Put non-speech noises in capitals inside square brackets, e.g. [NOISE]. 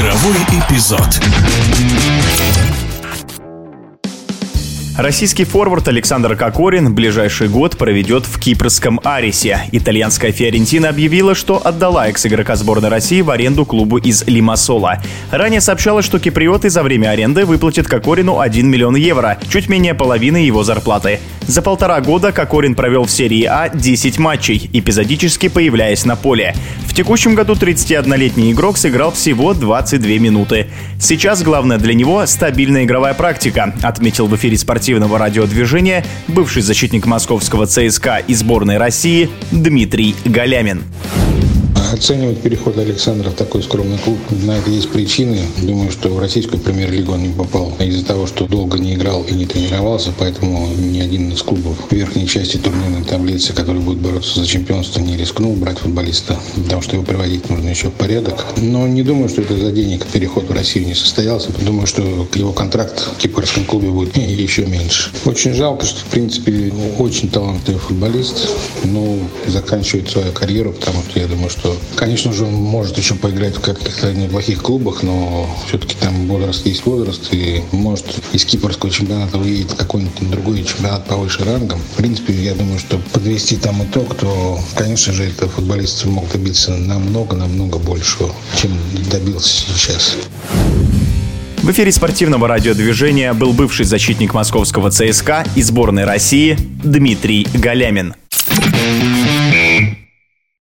Игровой эпизод. Российский форвард Александр Кокорин ближайший год проведет в кипрском Арисе. Итальянская Фиорентина объявила, что отдала экс-игрока сборной России в аренду клубу из Лимассола. Ранее сообщалось, что киприоты за время аренды выплатят Кокорину 1 миллион евро, чуть менее половины его зарплаты. За полтора года Кокорин провел в серии А 10 матчей, эпизодически появляясь на поле. Текущем году 31-летний игрок сыграл всего 22 минуты. Сейчас главное для него – стабильная игровая практика, отметил в эфире спортивного радиодвижения бывший защитник московского ЦСКА и сборной России Дмитрий Галямин. Оценивать переход Александра в такой скромный клуб, на это есть причины. Думаю, что в российскую премьер-лигу он не попал из-за того, что долго не играл и не тренировался, поэтому ни один из клубов в верхней части турнирной таблицы, который будет бороться за чемпионство, не рискнул брать футболиста, потому что его приводить нужно еще в порядок. Но не думаю, что это за денег переход в Россию не состоялся. Думаю, что его контракт в кипрском клубе будет [LAUGHS] еще меньше. Очень жалко, что, в принципе, очень талантливый футболист, но заканчивает свою карьеру, потому что я думаю, что Конечно же, он может еще поиграть в каких-то неплохих клубах, но все-таки там возраст есть возраст, и может из кипрского чемпионата выйдет какой-нибудь другой чемпионат повыше рангом. В принципе, я думаю, что подвести там итог, то, конечно же, это футболисты могут добиться намного-намного большего, чем добился сейчас. В эфире спортивного радиодвижения был бывший защитник московского ЦСКА и сборной России Дмитрий Галямин.